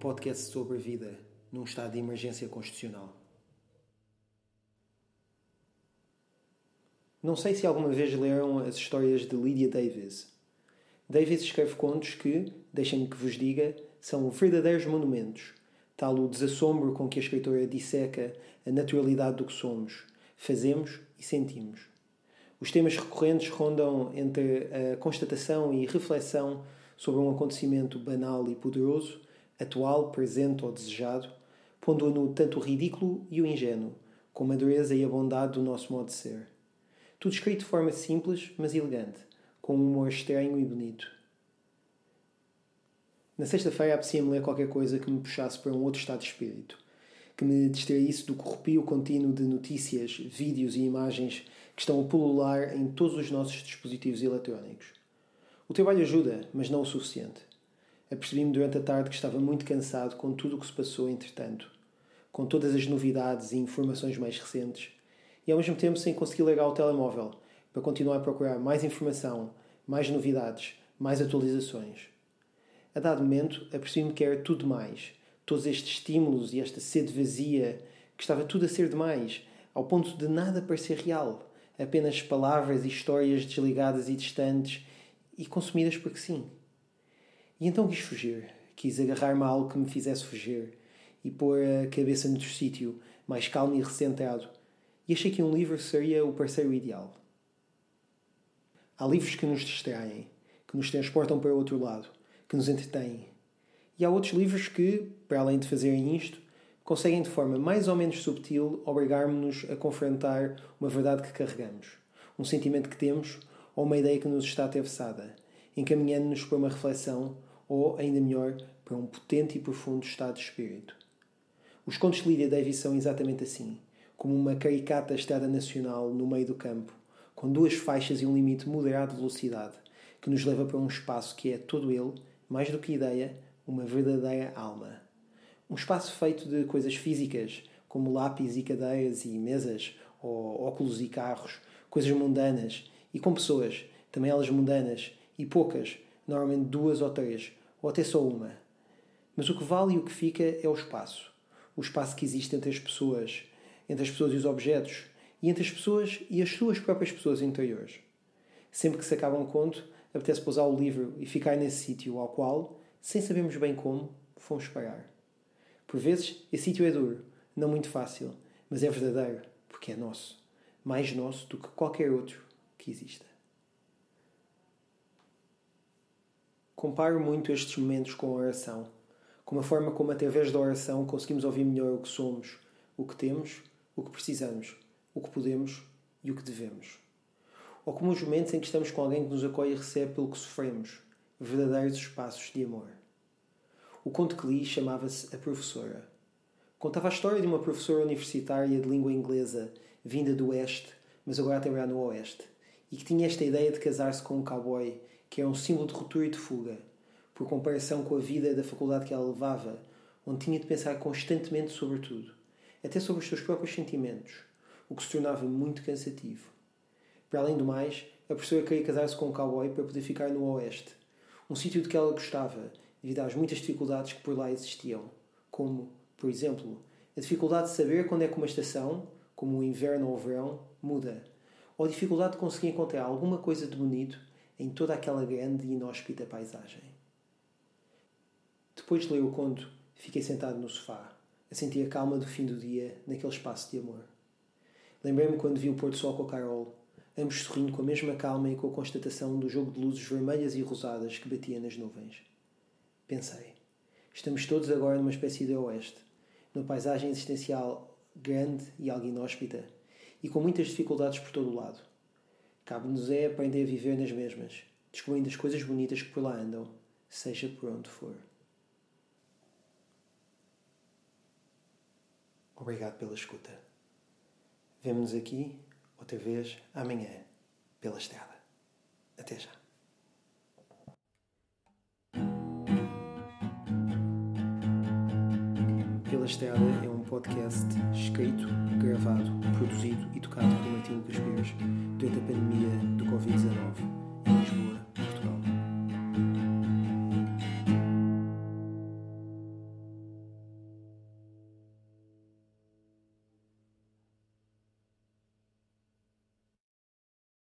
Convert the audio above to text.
podcast sobre vida num estado de emergência constitucional. Não sei se alguma vez leram as histórias de Lydia Davis. Davis escreve contos que, deixem-me que vos diga, são verdadeiros monumentos, tal o desassombro com que a escritora disseca a naturalidade do que somos, fazemos e sentimos. Os temas recorrentes rondam entre a constatação e reflexão sobre um acontecimento banal e poderoso, atual, presente ou desejado, pondo no tanto o ridículo e o ingênuo, como a dureza e a bondade do nosso modo de ser. Tudo escrito de forma simples, mas elegante, com um humor estranho e bonito. Na sexta-feira apetecia-me ler qualquer coisa que me puxasse para um outro estado de espírito, que me distraísse do corrupio contínuo de notícias, vídeos e imagens que estão a pulular em todos os nossos dispositivos eletrónicos. O trabalho ajuda, mas não o suficiente. Apercebi-me durante a tarde que estava muito cansado com tudo o que se passou entretanto, com todas as novidades e informações mais recentes, e ao mesmo tempo sem conseguir ligar o telemóvel para continuar a procurar mais informação, mais novidades, mais atualizações. A dado momento, apercebi-me que era tudo demais. Todos estes estímulos e esta sede vazia, que estava tudo a ser demais, ao ponto de nada parecer real, apenas palavras e histórias desligadas e distantes e consumidas porque sim. E então quis fugir. Quis agarrar-me a algo que me fizesse fugir e pôr a cabeça noutro sítio, mais calmo e recentrado. E achei que um livro seria o parceiro ideal. Há livros que nos distraem, que nos transportam para outro lado, que nos entretêm. E há outros livros que, para além de fazerem isto, conseguem de forma mais ou menos subtil obrigar-nos a confrontar uma verdade que carregamos, um sentimento que temos ou uma ideia que nos está atravessada, encaminhando-nos para uma reflexão ou, ainda melhor, para um potente e profundo estado de espírito. Os contos de Lydia Davis são exatamente assim, como uma caricata estrada nacional no meio do campo, com duas faixas e um limite moderado de velocidade, que nos leva para um espaço que é todo ele, mais do que ideia, uma verdadeira alma. Um espaço feito de coisas físicas, como lápis e cadeiras e mesas, ou óculos e carros, coisas mundanas, e com pessoas, também elas mundanas, e poucas, normalmente duas ou três, ou até só uma. Mas o que vale e o que fica é o espaço. O espaço que existe entre as pessoas, entre as pessoas e os objetos, e entre as pessoas e as suas próprias pessoas interiores. Sempre que se acaba um conto, apetece pousar o livro e ficar nesse sítio ao qual, sem sabermos bem como, fomos parar. Por vezes, esse sítio é duro, não muito fácil, mas é verdadeiro, porque é nosso. Mais nosso do que qualquer outro que exista. Comparo muito estes momentos com a oração, com a forma como, através da oração, conseguimos ouvir melhor o que somos, o que temos, o que precisamos, o que podemos e o que devemos. Ou como os momentos em que estamos com alguém que nos acolhe e recebe pelo que sofremos, verdadeiros espaços de amor. O conto que li chamava-se A Professora. Contava a história de uma professora universitária de língua inglesa, vinda do Oeste, mas agora a no Oeste, e que tinha esta ideia de casar-se com um cowboy que é um símbolo de ruptura e de fuga, por comparação com a vida da faculdade que ela levava, onde tinha de pensar constantemente sobre tudo, até sobre os seus próprios sentimentos, o que se tornava muito cansativo. Para além do mais, a professora queria casar-se com um cowboy para poder ficar no Oeste, um sítio de que ela gostava, devido às muitas dificuldades que por lá existiam, como, por exemplo, a dificuldade de saber quando é que uma estação, como o inverno ou o verão, muda, ou a dificuldade de conseguir encontrar alguma coisa de bonito em toda aquela grande e inóspita paisagem. Depois de ler o conto, fiquei sentado no sofá, a sentir a calma do fim do dia naquele espaço de amor. Lembrei-me quando vi o pôr-do-sol com a Carol, ambos sorrindo com a mesma calma e com a constatação do jogo de luzes vermelhas e rosadas que batia nas nuvens. Pensei, estamos todos agora numa espécie de oeste, numa paisagem existencial grande e algo inóspita, e com muitas dificuldades por todo o lado. Cabe-nos é aprender a viver nas mesmas, descobrindo as coisas bonitas que por lá andam, seja por onde for. Obrigado pela escuta. Vemo-nos aqui, outra vez, amanhã, pela estrada. Até já. Pela Estrada é um podcast escrito, gravado, produzido e tocado por Martim Lucas Pires durante a pandemia do Covid-19.